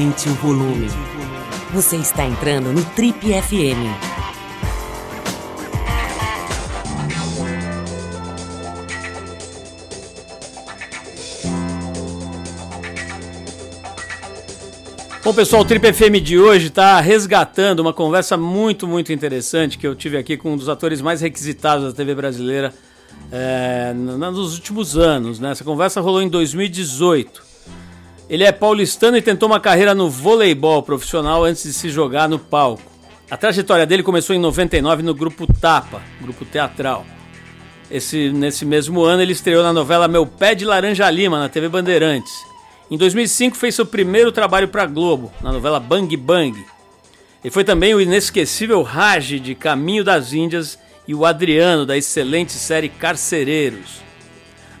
Aumente o volume. Você está entrando no Trip FM. Bom, pessoal, o Trip FM de hoje está resgatando uma conversa muito, muito interessante que eu tive aqui com um dos atores mais requisitados da TV brasileira é, nos últimos anos. Né? Essa conversa rolou em 2018. Ele é paulistano e tentou uma carreira no voleibol profissional antes de se jogar no palco. A trajetória dele começou em 99 no grupo Tapa, grupo teatral. Esse, nesse mesmo ano ele estreou na novela Meu Pé de Laranja Lima, na TV Bandeirantes. Em 2005 fez seu primeiro trabalho para Globo, na novela Bang Bang. Ele foi também o inesquecível Raj de Caminho das Índias e o Adriano da excelente série Carcereiros.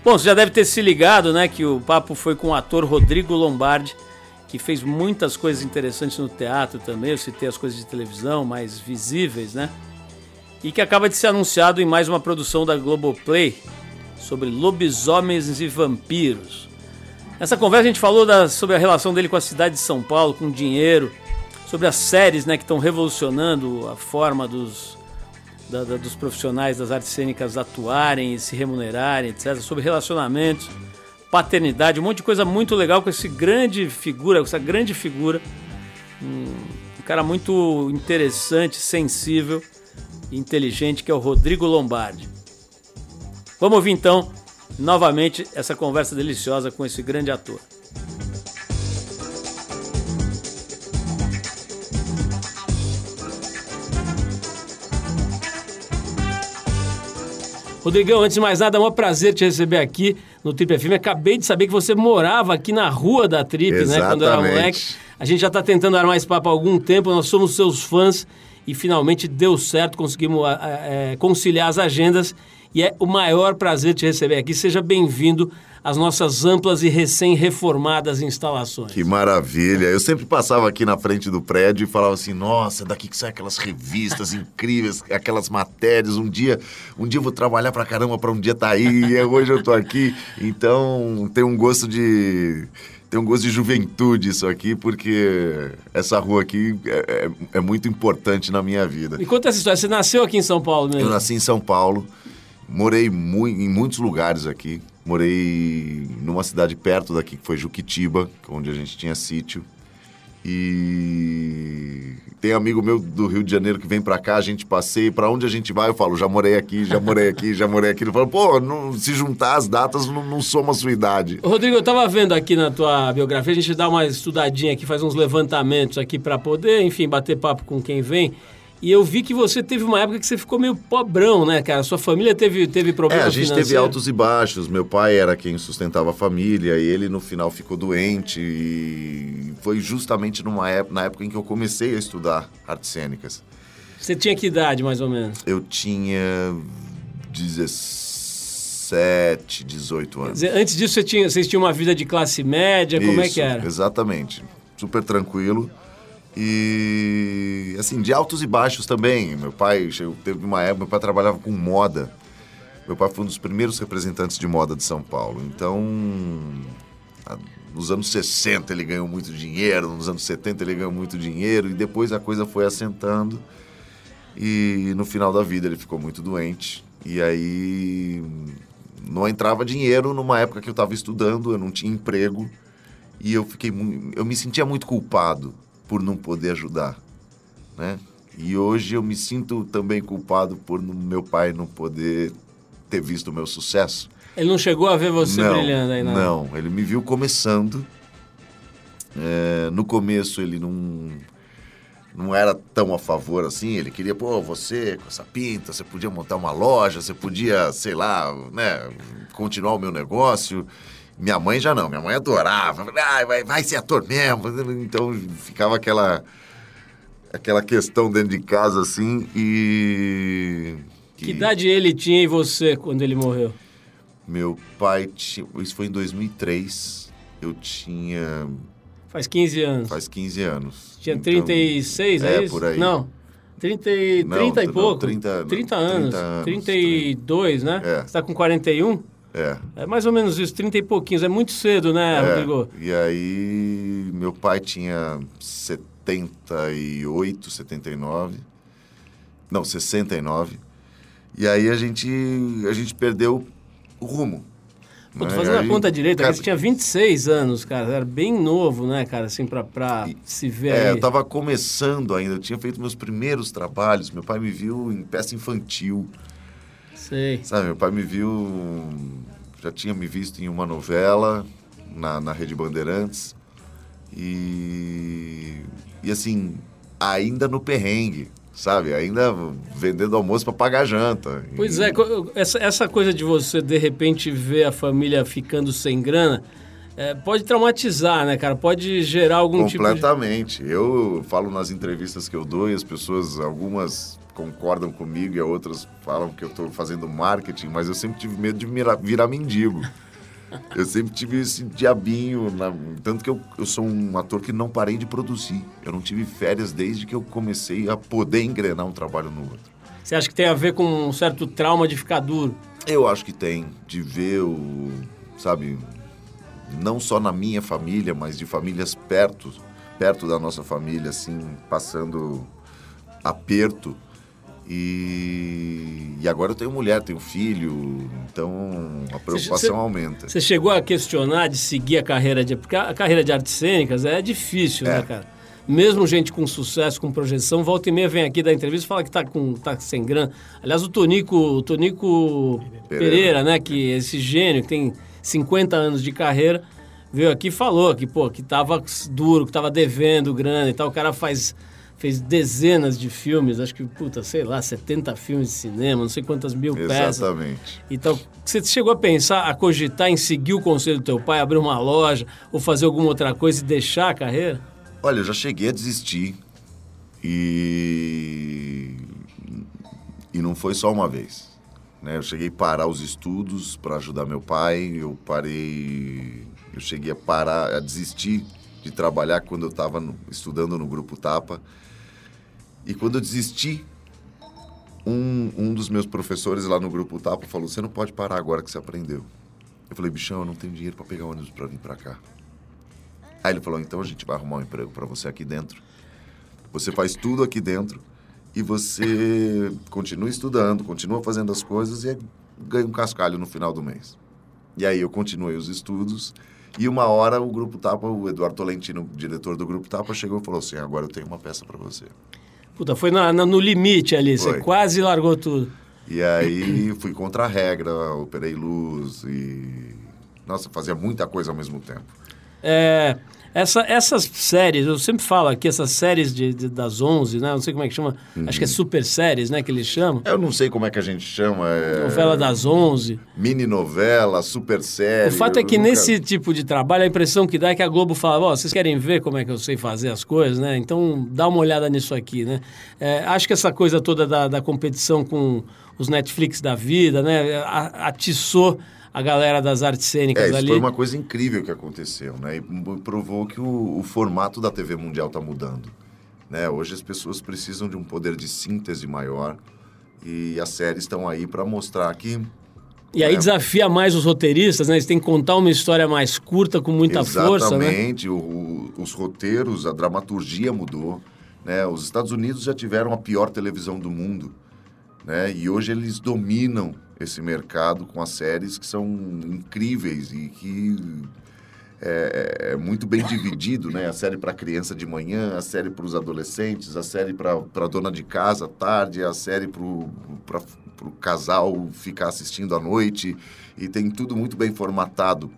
Bom, você já deve ter se ligado, né, que o papo foi com o ator Rodrigo Lombardi, que fez muitas coisas interessantes no teatro também. Eu citei as coisas de televisão mais visíveis, né? E que acaba de ser anunciado em mais uma produção da Globoplay sobre lobisomens e vampiros. Nessa conversa a gente falou da, sobre a relação dele com a cidade de São Paulo, com dinheiro, sobre as séries né, que estão revolucionando a forma dos, da, da, dos profissionais das artes cênicas atuarem e se remunerarem, etc. Sobre relacionamentos, paternidade, um monte de coisa muito legal com esse grande figura, com essa grande figura. Um, um cara muito interessante, sensível e inteligente, que é o Rodrigo Lombardi. Vamos ouvir então, novamente, essa conversa deliciosa com esse grande ator. Rodrigão, antes de mais nada, é um prazer te receber aqui no Trip FM. Acabei de saber que você morava aqui na rua da Trip, Exatamente. né? Quando era moleque. A gente já está tentando armar esse papo há algum tempo, nós somos seus fãs e finalmente deu certo, conseguimos é, conciliar as agendas e é o maior prazer te receber aqui. Seja bem-vindo às nossas amplas e recém-reformadas instalações. Que maravilha! Eu sempre passava aqui na frente do prédio e falava assim: nossa, daqui que saem aquelas revistas incríveis, aquelas matérias. Um dia, um dia eu vou trabalhar pra caramba para um dia estar tá aí, e hoje eu tô aqui. Então tem um gosto de tem um gosto de juventude isso aqui, porque essa rua aqui é, é, é, muito importante na minha vida. E conta essa história, você nasceu aqui em São Paulo mesmo? Eu nasci em São Paulo, morei mu em muitos lugares aqui. Morei numa cidade perto daqui, que foi Juquitiba, onde a gente tinha sítio. E tem amigo meu do Rio de Janeiro que vem pra cá, a gente passeia, pra onde a gente vai, eu falo, já morei aqui, já morei aqui, já morei aqui. Ele fala, pô, não, se juntar as datas não, não soma a sua idade. Rodrigo, eu tava vendo aqui na tua biografia, a gente dá uma estudadinha aqui, faz uns levantamentos aqui para poder, enfim, bater papo com quem vem. E eu vi que você teve uma época que você ficou meio pobrão, né, cara? Sua família teve, teve problemas É, a gente financeiros. teve altos e baixos. Meu pai era quem sustentava a família e ele no final ficou doente. E foi justamente numa época, na época em que eu comecei a estudar artes cênicas. Você tinha que idade, mais ou menos? Eu tinha 17, 18 anos. Antes disso, você tinha, vocês tinham uma vida de classe média? Como é Isso, que era? Exatamente. Super tranquilo. E assim, de altos e baixos também. Meu pai chegou, teve uma época, meu pai trabalhava com moda. Meu pai foi um dos primeiros representantes de moda de São Paulo. Então, nos anos 60 ele ganhou muito dinheiro, nos anos 70 ele ganhou muito dinheiro e depois a coisa foi assentando. E no final da vida ele ficou muito doente. E aí não entrava dinheiro numa época que eu estava estudando, eu não tinha emprego e eu fiquei eu me sentia muito culpado por não poder ajudar, né? E hoje eu me sinto também culpado por meu pai não poder ter visto o meu sucesso. Ele não chegou a ver você não, brilhando aí, não? Não, ele me viu começando. É, no começo ele não não era tão a favor assim. Ele queria, pô, você com essa pinta, você podia montar uma loja, você podia, sei lá, né, continuar o meu negócio. Minha mãe já não, minha mãe adorava, ah, vai, vai ser ator mesmo. Então ficava aquela aquela questão dentro de casa assim e. Que idade ele tinha e você quando ele morreu? Meu pai tinha. Isso foi em 2003. Eu tinha. Faz 15 anos. Faz 15 anos. Tinha 36, é, é isso? por aí. Não. 30, e- Não, 30 e não, pouco. 30 30 não, anos. 30 anos, 32, né? É. Você tá com 41? É. É mais ou menos isso, 30 e pouquinhos. É muito cedo, né, É, Rodrigo? E aí, meu pai tinha 78, 79. Não, 69. E aí a gente, a gente perdeu o rumo. Pô, tô né? fazendo a Aí, conta direita, cara, você tinha 26 anos, cara. Era bem novo, né, cara, assim, pra, pra se ver É, aí. eu tava começando ainda, eu tinha feito meus primeiros trabalhos. Meu pai me viu em peça infantil, Sei. sabe? Meu pai me viu, já tinha me visto em uma novela na, na Rede Bandeirantes. E, e assim, ainda no perrengue, sabe? Ainda vendendo almoço para pagar janta. Pois E- é, essa, essa coisa de você, de repente, ver a família ficando sem grana, é, pode traumatizar, né, cara? Pode gerar algum tipo de... Completamente. Eu falo nas entrevistas que eu dou e as pessoas, algumas concordam comigo e outras falam que eu estou fazendo marketing, mas eu sempre tive medo de mira- virar mendigo. Eu sempre tive esse diabinho, na- tanto que eu, eu sou um ator que não parei de produzir. Eu não tive férias desde que eu comecei a poder engrenar um trabalho no outro. Você acha que tem a ver com um certo trauma de ficar duro? Eu acho que tem, de ver o, sabe, não só na minha família, mas de famílias perto, perto da nossa família, assim, passando aperto. E, e agora eu tenho mulher, tenho filho, então a preocupação você- aumenta. Você chegou a questionar de seguir a carreira de... Porque a carreira de artes cênicas é difícil, É. né, cara? Mesmo gente com sucesso, com projeção, volta e meia vem aqui dar entrevista e fala que tá, com, tá sem grana. Aliás, o Tonico, o Tonico Pereira. Pereira. né, que esse gênio que tem 50 anos de carreira, veio aqui e falou que, pô, que tava duro, que tava devendo grana e tal. O cara faz, fez dezenas de filmes, acho que, puta, sei lá, 70 filmes de cinema, não sei quantas mil peças. Exatamente. Então, você chegou a pensar, a cogitar em seguir o conselho do teu pai, abrir uma loja ou fazer alguma outra coisa e deixar a carreira? Olha, eu já cheguei a desistir e e não foi só uma vez. Né? Eu cheguei a parar os estudos para ajudar meu pai. Eu parei, eu cheguei a parar, a desistir de trabalhar quando eu estava estudando no grupo Tapa. E quando eu desisti, um, um dos meus professores lá no grupo Tapa falou: "Você não pode parar agora que você aprendeu". Eu falei: "Bichão, eu não tenho dinheiro para pegar ônibus para vir para cá". Aí ele falou: então a gente vai arrumar um emprego para você aqui dentro. Você faz tudo aqui dentro e você continua estudando, continua fazendo as coisas e ganha um cascalho no final do mês. E aí eu continuei os estudos e uma hora o Grupo Tapa, o Eduardo Tolentino, diretor do Grupo Tapa, chegou e falou assim: agora eu tenho uma peça para você. Puta, foi na- na- no limite ali, você Foi. quase largou tudo. E aí fui contra a regra, operei luz e. Nossa, fazia muita coisa ao mesmo tempo. É, essa- essas séries, eu sempre falo aqui, essas séries de, de- das 11, né? Não sei como é que chama, acho que é super séries, né? Que eles chamam. Eu não sei como é que a gente chama. É... Novela das 11. Mini novela, super série. O fato é que nunca- nesse tipo de trabalho, a impressão que dá é que a Globo fala, ó, vocês querem ver como é que eu sei fazer as coisas, né? Então dá uma olhada nisso aqui, né? É, acho que essa coisa toda da, da competição com os Netflix da vida, né? a- Atiçou a galera das artes cênicas É, isso ali. foi uma coisa incrível que aconteceu, né? E provou que o, o formato da TV mundial está mudando. Né? Hoje as pessoas precisam de um poder de síntese maior e as séries estão aí para mostrar que E aí É. desafia mais os roteiristas, né? Eles têm que contar uma história mais curta, com muita força, né? Exatamente, o- o- os roteiros, a dramaturgia mudou. Né? Os Estados Unidos já tiveram a pior televisão do mundo. Né? E hoje eles dominam esse mercado com as séries que são incríveis e que é, é muito bem dividido, né? A série para criança de manhã, a série para os adolescentes, a série para dona de casa à tarde, a série para o casal ficar assistindo à noite. E tem tudo muito bem formatado.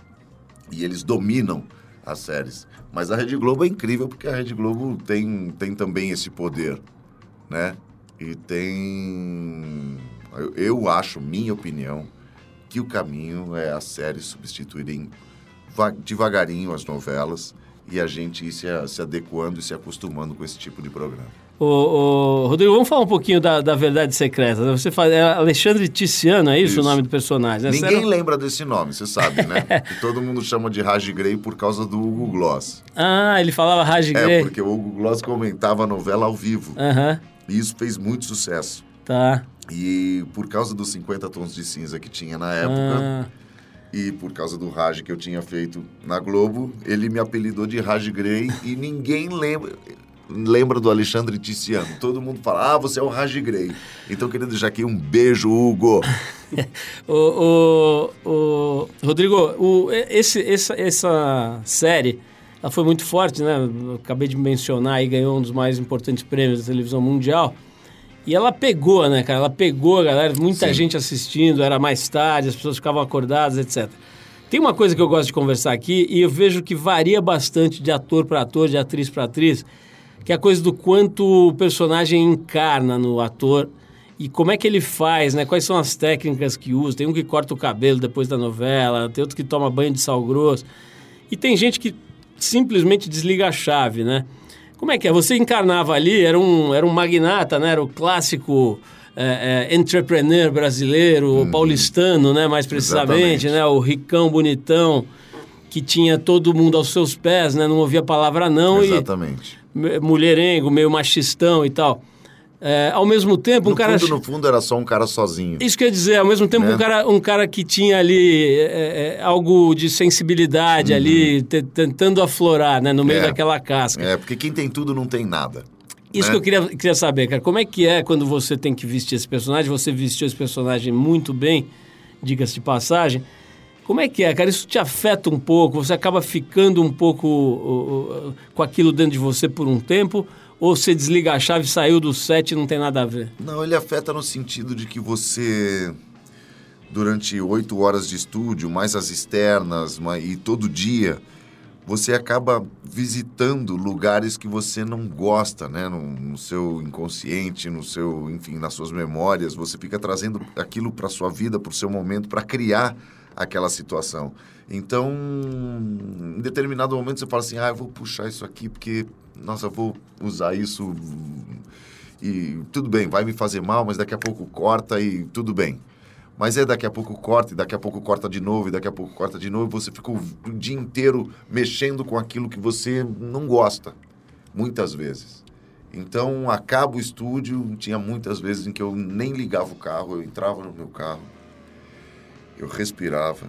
E eles dominam as séries. Mas a Rede Globo é incrível porque a Rede Globo tem, tem também esse poder, né? E tem... Eu, eu acho, minha opinião, que o caminho é as séries substituírem va- devagarinho as novelas e a gente ir se, a- se adequando e se acostumando com esse tipo de programa. Ô, ô, Rodrigo, vamos falar um pouquinho da, da Verdade Secreta. Você faz, é Alexandre Ticiano, é isso, Isso. o nome do personagem? né? Ninguém era- lembra desse nome, você sabe, né? que todo mundo chama de Raj Grey por causa do Hugo Gloss. Ah, ele falava Raj É, Grey. porque o Hugo Gloss comentava a novela ao vivo. Aham, E isso fez muito sucesso. tá. E por causa dos 50 tons de cinza que tinha na época, Ah, E por causa do Raj que eu tinha feito na Globo, ele me apelidou de Raj Grey e ninguém lembra lembra do Alexandre Tiziano. Todo mundo fala, ah, você é o Raj Grey. Então, queria deixar aqui um beijo, Hugo. o, o, o, Rodrigo, o, esse, essa, essa série ela foi muito forte, né? Eu acabei de mencionar e ganhou um dos mais importantes prêmios da televisão mundial. E ela pegou, né, cara? Ela pegou a galera, muita Sim. gente assistindo, era mais tarde, as pessoas ficavam acordadas, etc. Tem uma coisa que eu gosto de conversar aqui e eu vejo que varia bastante de ator para ator, de atriz para atriz, que é a coisa do quanto o personagem encarna no ator e como é que ele faz, né? Quais são as técnicas que usa? Tem um que corta o cabelo depois da novela, tem outro que toma banho de sal grosso. E tem gente que simplesmente desliga a chave, né? Como é que é? Você encarnava ali, era um, era um magnata, né? Era o clássico é, é, entrepreneur brasileiro, hum, paulistano, né? Mais precisamente, exatamente. né? O ricão, bonitão, que tinha todo mundo aos seus pés, né? Não ouvia palavra não. Exatamente. E, mulherengo, meio machistão e tal. É, ao mesmo tempo, no um cara. Fundo, no fundo, era só um cara sozinho. Isso quer dizer, ao mesmo tempo, né? um, cara, um cara que tinha ali é, é, algo de sensibilidade uhum. ali, tentando aflorar, né, no meio é. daquela casca. É, porque quem tem tudo não tem nada. Isso né? que eu queria, queria saber, cara. Como é que é quando você tem que vestir esse personagem? Você vestiu esse personagem muito bem, diga-se de passagem. Como é que é, cara? Isso te afeta um pouco? Você acaba ficando um pouco uh, uh, com aquilo dentro de você por um tempo? Ou você desliga a chave, saiu do set e não tem nada a ver? Não, ele afeta no sentido de que você, durante oito horas de estúdio, mais as externas, e todo dia, você acaba visitando lugares que você não gosta, né? No, no, seu inconsciente, no seu, enfim, nas suas memórias, você fica trazendo aquilo para sua vida, para o seu momento, para criar aquela situação. Então, em determinado momento você fala assim: "Ah, eu vou puxar isso aqui porque nossa, eu vou usar isso e tudo bem, vai me fazer mal, mas daqui a pouco corta e tudo bem. Mas é daqui a pouco corta, e daqui a pouco corta de novo, e daqui a pouco corta de novo, e você fica o dia inteiro mexendo com aquilo que você não gosta, muitas vezes. Então, acaba o estúdio, tinha muitas vezes em que eu nem ligava o carro, eu entrava no meu carro, eu respirava,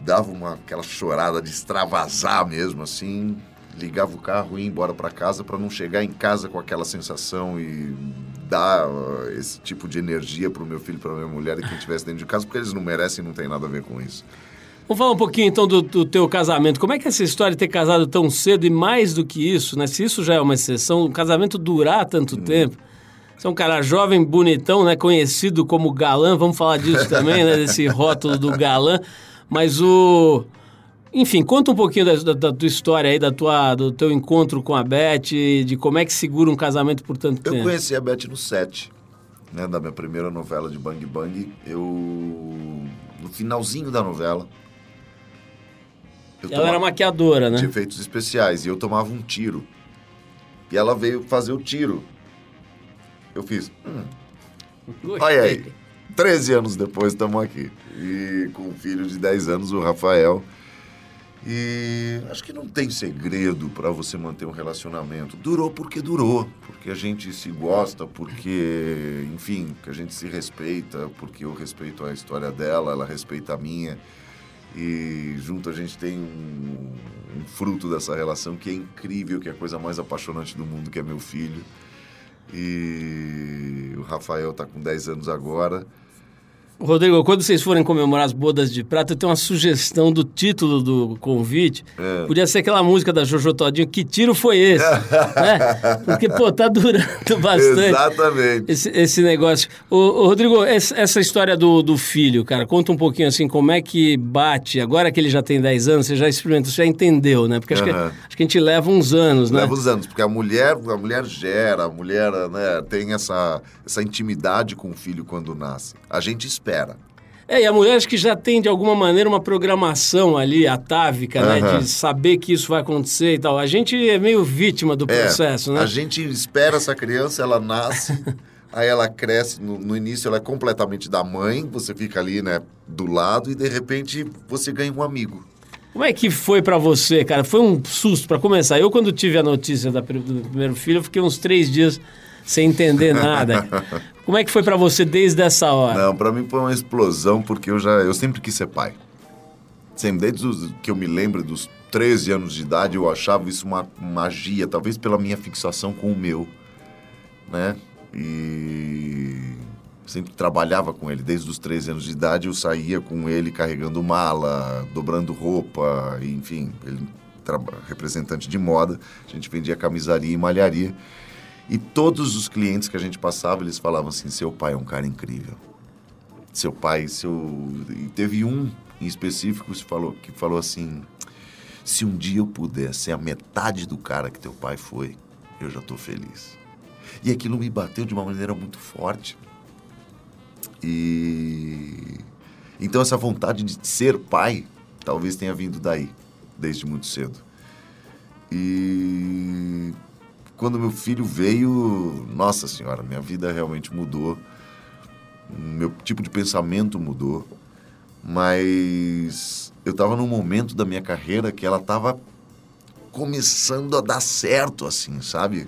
dava uma aquela chorada de extravasar mesmo, assim, ligava o carro e ia embora para casa para não chegar em casa com aquela sensação e dar uh, esse tipo de energia para o meu filho, para minha mulher e quem estivesse dentro de casa, porque eles não merecem e não tem nada a ver com isso. Vamos falar um pouquinho então do, do, teu casamento. Como é que é essa história de ter casado tão cedo e mais do que isso, né? Se isso já é uma exceção, um casamento durar tanto hum. tempo. Você é um cara jovem, bonitão, né? Conhecido como galã, vamos falar disso também, né? Desse rótulo do galã. Mas o enfim, conta um pouquinho da, da, da, tua história aí, da tua, do teu encontro com a Beth, de como é que segura um casamento por tanto eu tempo. Eu conheci a Beth no set, né, da minha primeira novela de Bang Bang. Eu, no finalzinho da novela... ela tomava, era maquiadora, né? De efeitos especiais, e eu tomava um tiro. E ela veio fazer o tiro. Eu fiz... Hum, olha aí, 13 anos depois estamos aqui. E com um filho de 10 anos, o Rafael... E acho que não tem segredo para você manter um relacionamento. Durou porque durou, porque a gente se gosta, porque, enfim, que a gente se respeita, porque eu respeito a história dela, ela respeita a minha. E junto a gente tem um, um fruto dessa relação que é incrível, que é a coisa mais apaixonante do mundo, que é meu filho. E o Rafael está com 10 anos agora. Rodrigo, quando vocês forem comemorar as bodas de prata, eu tenho uma sugestão do título do convite. É. Podia ser aquela música da Jojo Todinho, Que Tiro Foi Esse? né? Porque, pô, tá durando bastante. Exatamente. Esse, esse negócio. Ô, ô, Rodrigo, essa história do, do filho, cara, conta um pouquinho assim, como é que bate, agora que ele já tem 10 anos, você já experimentou, você já entendeu, né? Porque acho, que, acho que a gente leva uns anos, né? Leva uns anos, porque a mulher, a mulher gera, a mulher né, tem essa, essa intimidade com o filho quando nasce. A gente espera espera. É, e a mulher acho que já tem, de alguma maneira, uma programação ali, atávica, uhum. né? De saber que isso vai acontecer e tal. A gente é meio vítima do é, processo, né? A gente espera essa criança, ela nasce, aí ela cresce. No, no, início ela é completamente da mãe, você fica ali, né, do lado, e de repente você ganha um amigo. Como é que foi para você, cara? Foi um susto para começar. Eu, quando tive a notícia da, do primeiro filho, eu fiquei uns três dias sem entender nada. Como é que foi para você desde essa hora? Não, para mim foi uma explosão porque eu já eu sempre quis ser pai. Sempre, desde os, que eu me lembro dos 13 anos de idade, eu achava isso uma magia, talvez pela minha fixação com o meu, né? E sempre trabalhava com ele. Desde os 13 anos de idade eu saía com ele carregando mala, dobrando roupa, enfim, ele representante de moda. A gente vendia camisaria e malharia. E todos os clientes que a gente passava, eles falavam assim: seu pai é um cara incrível. Seu pai, seu. E teve um em específico que falou, que falou assim: se um dia eu puder ser a metade do cara que teu pai foi, eu já estou feliz. E aquilo me bateu de uma maneira muito forte. E então essa vontade de ser pai talvez tenha vindo daí, desde muito cedo. E quando meu filho veio, nossa senhora, minha vida realmente mudou. Meu tipo de pensamento mudou. Mas eu estava num momento da minha carreira que ela estava começando a dar certo, assim, sabe?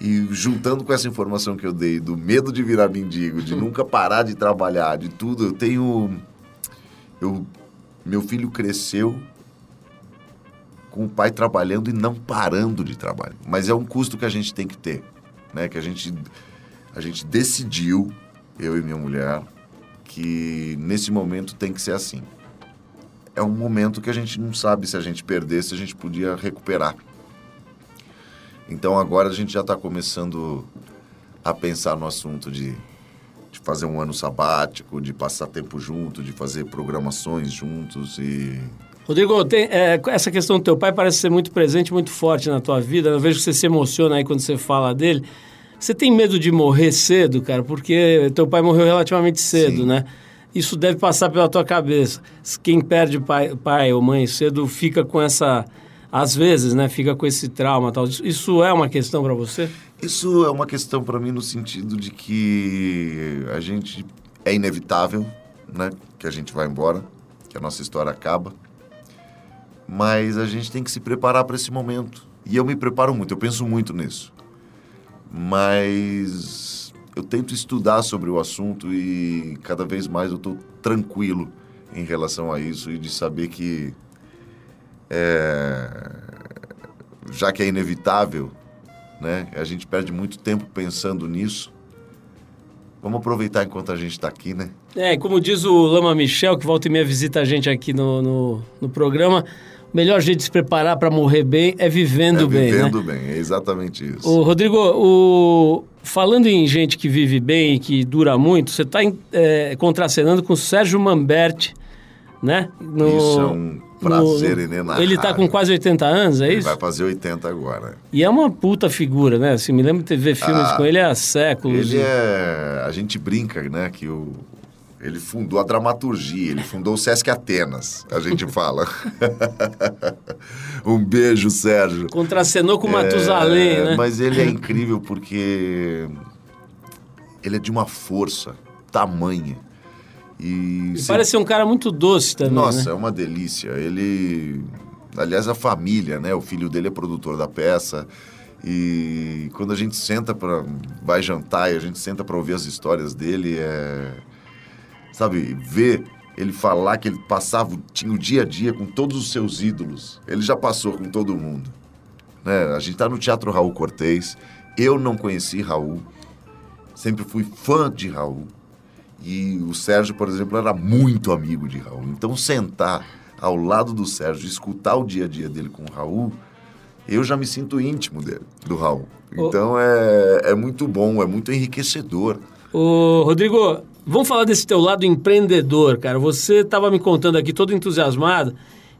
E juntando com essa informação que eu dei do medo de virar mendigo, de nunca parar de trabalhar, de tudo, eu tenho. Eu, meu filho cresceu com o pai trabalhando e não parando de trabalhar. Mas é um custo que a gente tem que ter, né? Que a gente, a gente decidiu, eu e minha mulher, que nesse momento tem que ser assim. É um momento que a gente não sabe se a gente perder, se a gente podia recuperar. Então agora a gente já está começando a pensar no assunto de, de fazer um ano sabático, de passar tempo junto, de fazer programações juntos e Rodrigo, tem, é, essa questão do teu pai parece ser muito presente, muito forte na tua vida. Eu vejo que você se emociona aí quando você fala dele. Você tem medo de morrer cedo, cara? Porque teu pai morreu relativamente cedo, Sim. né? Isso deve passar pela tua cabeça. Quem perde pai, pai ou mãe cedo fica com essa às vezes, né, fica com esse trauma tal. Isso é uma questão para você? Isso é uma questão para mim no sentido de que a gente é inevitável, né, que a gente vai embora, que a nossa história acaba. Mas a gente tem que se preparar para esse momento. E eu me preparo muito, eu penso muito nisso. Mas eu tento estudar sobre o assunto e cada vez mais eu estou tranquilo em relação a isso e de saber que é, já que é inevitável, né? A gente perde muito tempo pensando nisso. Vamos aproveitar enquanto a gente está aqui, né? É, como diz o Lama Michel, que volta e meia visita a gente aqui no, no, no programa, melhor jeito de se preparar para morrer bem é vivendo é bem. Vivendo né? bem, é exatamente isso. O Rodrigo, o... falando em gente que vive bem e que dura muito, você está é, contracenando com o Sérgio Mamberti, né? No... Isso é um prazer no, inenarrável. Ele está com quase 80 anos, é ele isso? vai fazer 80 agora. E é uma puta figura, né? Assim, me lembro de ver filmes ah, com ele há séculos. Ele e... é... A gente brinca, né? Que o... Ele fundou a dramaturgia, ele fundou o Sesc Atenas, a gente fala. um beijo, Sérgio. Contracenou com o Matusalém, é, né? Mas ele é incrível porque ele é de uma força tamanha e, e parece ser um cara muito doce também. Nossa, né? é uma delícia. Ele. Aliás, a família, né? O filho dele é produtor da peça. E quando a gente senta para vai jantar e a gente senta para ouvir as histórias dele, é sabe, ver ele falar que ele passava tinha o dia a dia com todos os seus ídolos. Ele já passou com todo mundo. Né? A gente tá no Teatro Raul Cortez. Eu não conheci Raul. Sempre fui fã de Raul. E o Sérgio, por exemplo, era muito amigo de Raul. Então, sentar ao lado do Sérgio, escutar o dia a dia dele com o Raul, eu já me sinto íntimo dele, do Raul. Então, é, é muito bom, é muito enriquecedor. Ô, Rodrigo, vamos falar desse teu lado empreendedor, cara. Você estava me contando aqui, todo entusiasmado,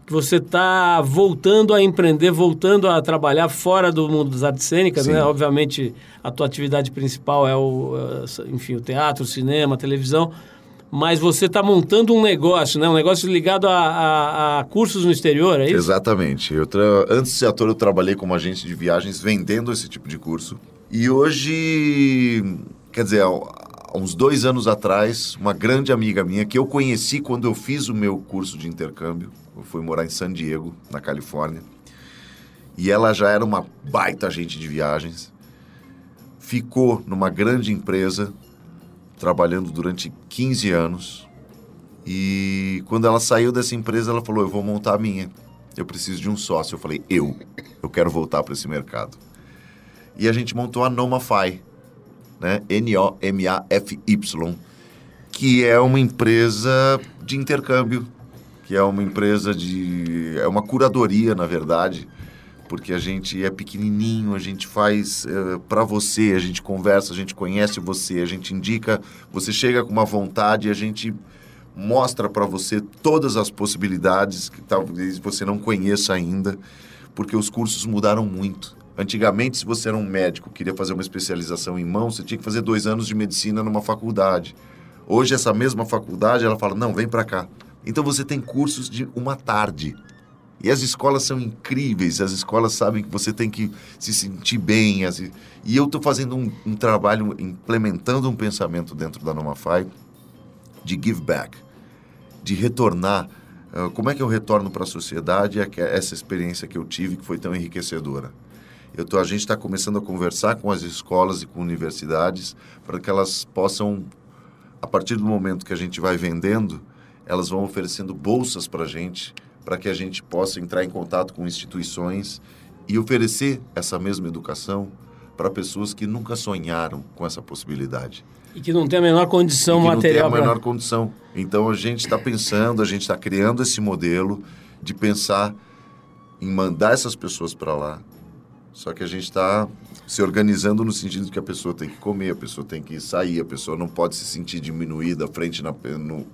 que você está voltando a empreender, voltando a trabalhar fora do mundo das artes cênicas, né? Obviamente, a tua atividade principal é o, eh, enfim, o teatro, o cinema, a televisão, mas você está montando um negócio, né? Um negócio ligado a, a, a, cursos no exterior, é isso? Exatamente. Eu tra... Antes de ser ator, eu trabalhei como agente de viagens vendendo esse tipo de curso. E hoje, quer dizer, há uns dois anos atrás, uma grande amiga minha que eu conheci quando eu fiz o meu curso de intercâmbio, eu fui morar em San Diego, na Califórnia. E ela já era uma baita agente de viagens. Ficou numa grande empresa, trabalhando durante 15 anos. E quando ela saiu dessa empresa, ela falou: Eu vou montar a minha. Eu preciso de um sócio. Eu falei: Eu. Eu quero voltar para esse mercado. E a gente montou a Nomafy, né? N-O-M-A-F-Y, que é uma empresa de intercâmbio, que é uma empresa de. É uma curadoria, na verdade, porque a gente é pequenininho, a gente faz é, para você, a gente conversa, a gente conhece você, a gente indica, você chega com uma vontade, a gente mostra para você todas as possibilidades que talvez você não conheça ainda, porque os cursos mudaram muito. Antigamente, se você era um médico, queria fazer uma especialização em mão, você tinha que fazer dois anos de medicina numa faculdade. Hoje, essa mesma faculdade, ela fala, não, vem para cá. Então, você tem cursos de uma tarde. E as escolas são incríveis, as escolas sabem que você tem que se sentir bem. As... E eu estou fazendo um, um, trabalho, implementando um pensamento dentro da Nomafy de give back, de retornar. Uh, como é que eu retorno para a sociedade essa experiência que eu tive, que foi tão enriquecedora? Eu tô, a gente está começando a conversar com as escolas e com universidades para que elas possam, a partir do momento que a gente vai vendendo, elas vão oferecendo bolsas para a gente, para que a gente possa entrar em contato com instituições e oferecer essa mesma educação para pessoas que nunca sonharam com essa possibilidade. E que não tem a menor condição e que material. Não tem a menor pra... condição. Então a gente está pensando, a gente está criando esse modelo de pensar em mandar essas pessoas para lá, só que a gente está se organizando no sentido que a pessoa tem que comer, a pessoa tem que sair, a pessoa não pode se sentir diminuída frente na, no,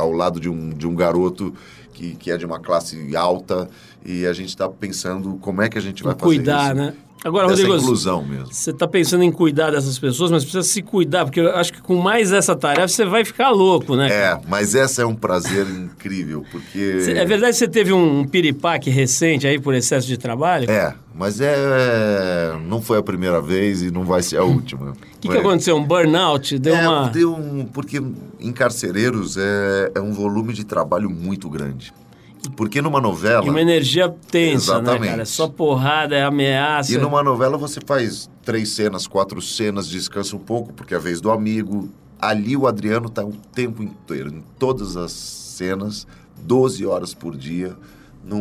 ao lado de um, de um garoto que, que é de uma classe alta e a gente está pensando como é que a gente vai fazer cuidar, isso. né? Agora, Rodrigo, inclusão mesmo. Você está pensando em cuidar dessas pessoas, mas precisa se cuidar, porque eu acho que com mais essa tarefa você vai ficar louco, né? É, mas essa é um prazer incrível, porque... É verdade que você teve um piripaque recente aí por excesso de trabalho? É, mas é... não foi a primeira vez e não vai ser a última. O que, que aconteceu? Um burnout? Deu é, uma... deu um... Porque em carcereiros é, é um volume de trabalho muito grande. Porque numa novela. E uma energia tensa, Exatamente. né, cara? É só porrada, é ameaça. E numa novela você faz três cenas, quatro cenas, descansa um pouco, porque é a vez do amigo. Ali o Adriano tá o tempo inteiro, em todas as cenas, 12 horas por dia, num,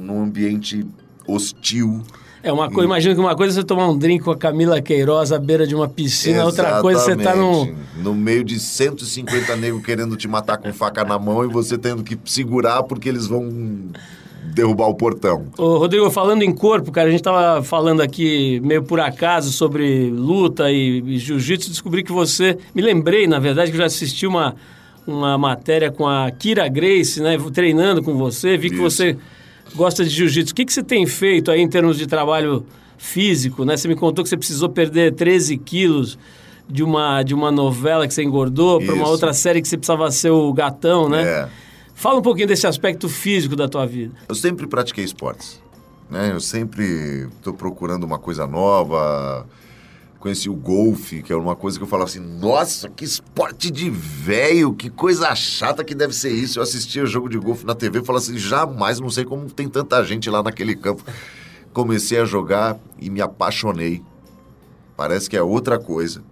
num ambiente hostil. É uma coisa, imagina que uma coisa é você tomar um drink com a Camila Queiroz à beira de uma piscina, Exatamente. outra coisa você tá no no meio de 150 negros querendo te matar com faca na mão e você tendo que segurar porque eles vão derrubar o portão. Ô, Rodrigo, falando em corpo, cara, a gente tava falando aqui meio por acaso sobre luta e, e jiu-jitsu, descobri que você, me lembrei, na verdade, que eu já assisti uma uma matéria com a Kira Grace, né, treinando com você, vi Isso. que você gosta de jiu-jitsu. O que, que você tem feito aí em termos de trabalho físico? Né? Você me contou que você precisou perder 13 quilos de uma, de uma novela que você engordou para uma outra série que você precisava ser o gatão, né? É. Fala um pouquinho desse aspecto físico da tua vida. Eu sempre pratiquei esportes. Né? Eu sempre estou procurando uma coisa nova conheci o golfe, que é uma coisa que eu falava assim, nossa, que esporte de velho, que coisa chata que deve ser isso. Eu assistia jogo de golfe na TV e falava assim, jamais, não sei como tem tanta gente lá naquele campo. Comecei a jogar e me apaixonei. Parece que é outra coisa.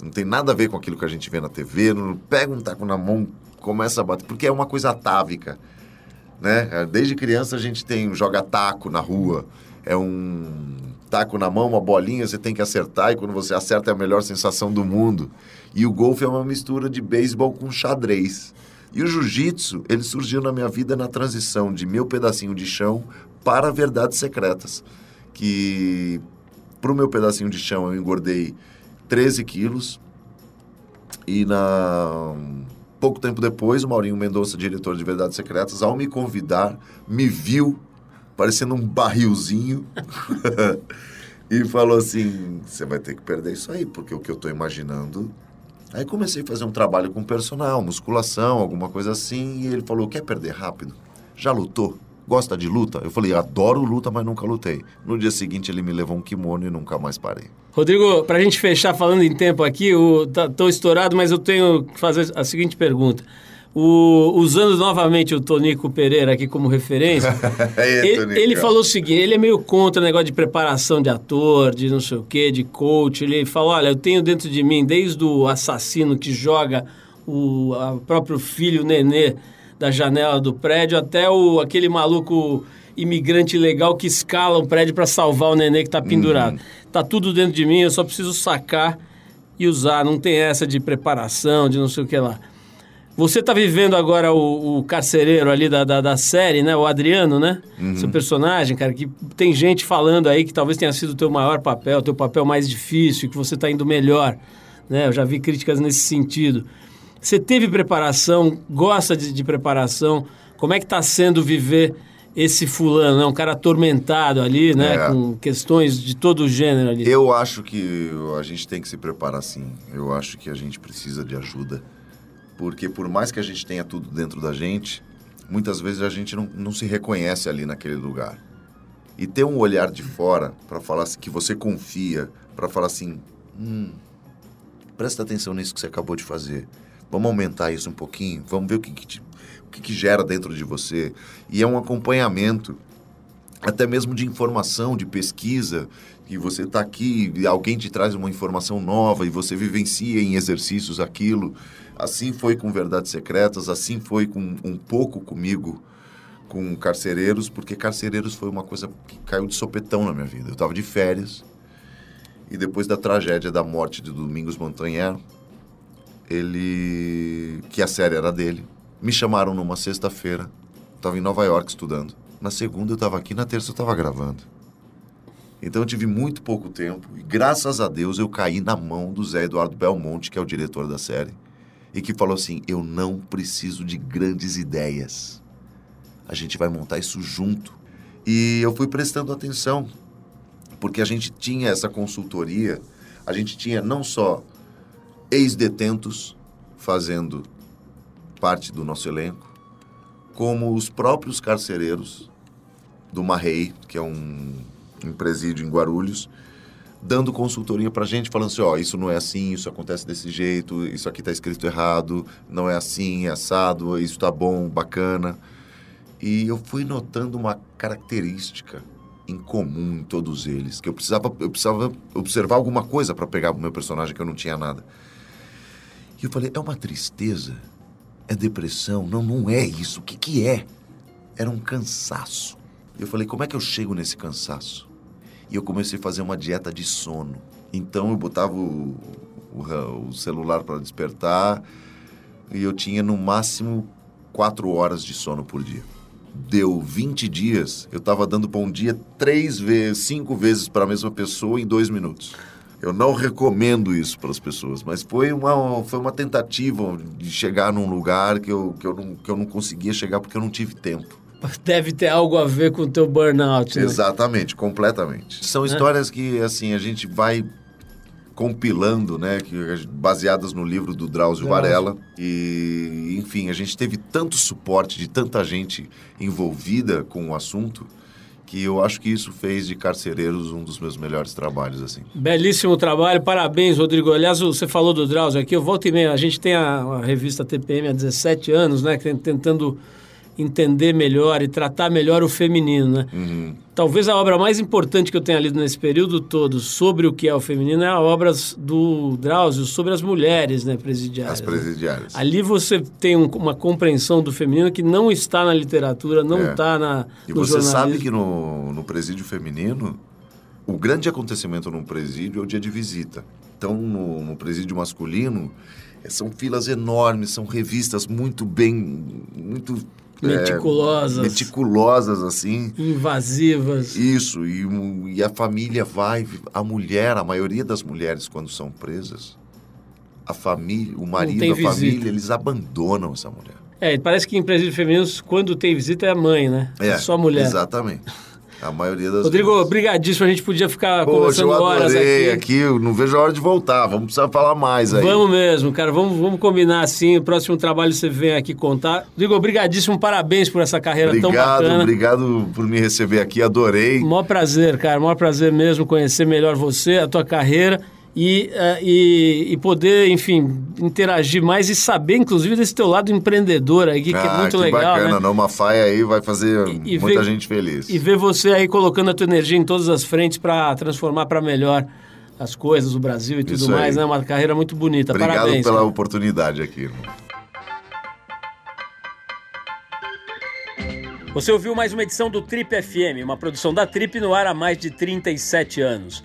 Não tem nada a ver com aquilo que a gente vê na TV, não pega um taco na mão, começa a bater, porque é uma coisa atávica, né? Desde criança a gente tem joga taco na rua, é um taco na mão, uma bolinha, você tem que acertar, e quando você acerta é a melhor sensação do mundo. E o golfe é uma mistura de beisebol com xadrez. E o jiu-jitsu, ele surgiu na minha vida na transição de meu pedacinho de chão para verdades secretas. Que para o meu pedacinho de chão eu engordei 13 quilos. E na pouco tempo depois, o Maurinho Mendonça, diretor de Verdades Secretas, ao me convidar, me viu parecendo um barrilzinho. e falou assim: você vai ter que perder isso aí, porque o que eu estou imaginando. Aí comecei a fazer um trabalho com personal, musculação, alguma coisa assim, e ele falou: quer perder rápido? Já lutou? Gosta de luta? Eu falei: adoro luta, mas nunca lutei. No dia seguinte ele me levou um kimono e nunca mais parei. Rodrigo, para a gente fechar falando em tempo aqui, eu tá, estourado, mas eu tenho que fazer a seguinte pergunta. O, usando novamente o Tonico Pereira aqui como referência, ele, ele, falou o seguinte: ele é meio contra o negócio de preparação de ator, de não sei o quê, de coach. Ele falou: olha, eu tenho dentro de mim, desde o assassino que joga o próprio filho, o nenê, da janela do prédio, até o, aquele maluco imigrante legal que escala o prédio para salvar o nenê que está pendurado. Uhum. Tá tudo dentro de mim, eu só preciso sacar e usar. Não tem essa de preparação, de não sei o que lá. Você está vivendo agora o, o, carcereiro ali da, da, da, série, né? O Adriano, né? Uhum. Seu personagem, cara, que tem gente falando aí que talvez tenha sido o teu maior papel, o teu papel mais difícil, que você está indo melhor. Né? Eu já vi críticas nesse sentido. Você teve preparação, gosta de, de preparação? Como é que está sendo viver esse fulano, né? Um cara atormentado ali, né? É. Com questões de todo o gênero ali. Eu acho que a gente tem que se preparar sim. Eu acho que a gente precisa de ajuda. Porque por mais que a gente tenha tudo dentro da gente, muitas vezes a gente não, não se reconhece ali naquele lugar. E ter um olhar de fora para falar assim, que você confia, para falar assim, hum, presta atenção nisso que você acabou de fazer Vamos aumentar isso um pouquinho, vamos ver o que, que, te, o que, que gera dentro de você. E é um acompanhamento, até mesmo de informação, de pesquisa, que você está aqui alguém te traz uma informação nova e você vivencia em exercícios aquilo. Assim foi com Verdades Secretas, assim foi com um pouco comigo com Carcereiros, porque Carcereiros foi uma coisa que caiu de sopetão na minha vida. Eu estava de férias e depois da tragédia da morte de Domingos Montanher, ele que a série era dele. Me chamaram numa sexta-feira, estava em Nova York estudando. Na segunda eu estava aqui, na terça eu estava gravando. Então eu tive muito pouco tempo e graças a Deus eu caí na mão do Zé Eduardo Belmonte, que é o diretor da série, e que falou assim: "Eu não preciso de grandes ideias. A gente vai montar isso junto". E eu fui prestando atenção, porque a gente tinha essa consultoria, a gente tinha não só ex-detentos fazendo parte do nosso elenco, como os próprios carcereiros do Marrei, que é um, um presídio em Guarulhos, dando consultoria para gente, falando assim, ó, isso não é assim, isso acontece desse jeito, isso aqui está escrito errado, não é assim, é assado, isso está bom, bacana. E eu fui notando uma característica em comum em todos eles, que eu precisava, eu precisava observar alguma coisa para pegar o meu personagem que eu não tinha nada. E eu falei, é uma tristeza? É depressão? Não, não é isso. O que, que é? Era um cansaço. Eu falei, como é que eu chego nesse cansaço? E eu comecei a fazer uma dieta de sono. Então eu botava o, o, o celular para despertar e eu tinha no máximo quatro horas de sono por dia. Deu 20 dias, eu estava dando bom dia três vezes, cinco vezes para a mesma pessoa em dois minutos. Eu não recomendo isso para as pessoas, mas foi uma, foi uma tentativa de chegar num lugar que eu, que, eu não, que eu não conseguia chegar porque eu não tive tempo. Deve ter algo a ver com o teu burnout, né? Exatamente, completamente. São é. histórias que, assim, a gente vai compilando, né, que, baseadas no livro do Drauzio Varela. E, enfim, a gente teve tanto suporte de tanta gente envolvida com o assunto que eu acho que isso fez de Carcereiros um dos meus melhores trabalhos, assim. Belíssimo trabalho, parabéns, Rodrigo. Aliás, você falou do Drauzio aqui, eu volto e meia, a gente tem a, a revista TPM há 17 anos, né, tentando entender melhor e tratar melhor o feminino, né? Uhum. Talvez a obra mais importante que eu tenha lido nesse período todo sobre o que é o feminino é a obra do Drauzio sobre as mulheres, né, presidiárias. As presidiárias. Né? Ali você tem um, uma compreensão do feminino que não está na literatura, não é. está na E você sabe que no, no presídio feminino, o grande acontecimento num presídio é o dia de visita. Então, no, no presídio masculino, são filas enormes, são revistas muito bem, muito Meticulosas. É, meticulosas, assim. Invasivas. Isso, e, e a família vai, a mulher, a maioria das mulheres, quando são presas, a família, o marido, a visita. família, eles abandonam essa mulher. É, parece que em presídios femininos, quando tem visita, é a mãe, né? É, é só a mulher. Exatamente. A maioria das Rodrigo, vezes. obrigadíssimo. A gente podia ficar Poxa, conversando eu horas aqui. aqui. Não vejo a hora de voltar. Vamos precisar falar mais aí. Vamos mesmo, cara. Vamos, vamos combinar assim. O próximo trabalho você vem aqui contar. Rodrigo, obrigadíssimo. Parabéns por essa carreira obrigado, tão bacana. Obrigado por me receber aqui. Adorei. Maior prazer, cara. Maior prazer mesmo conhecer melhor você, a tua carreira e, uh, e, e, poder, enfim, interagir mais e saber, inclusive, desse teu lado empreendedor aí, que, ah, é ah, muito que legal. Bacana, né? Uma faia aí vai fazer e, muita ver, gente feliz. E ver você aí colocando a tua energia em todas as frentes para transformar para melhor as coisas, o Brasil e tudo Isso mais, aí. né? Uma carreira muito bonita. Obrigado Parabéns. pela cara. oportunidade aqui, irmão. Você ouviu mais uma edição do Trip FM, uma produção da Trip no ar há mais de 37 anos.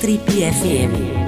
Trip FM.